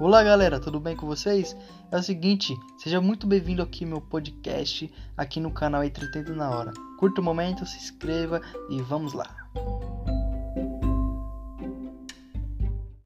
Olá galera, tudo bem com vocês? É o seguinte, seja muito bem-vindo aqui ao meu podcast, aqui no canal Entretendo na Hora. Curta o momento, se inscreva e vamos lá!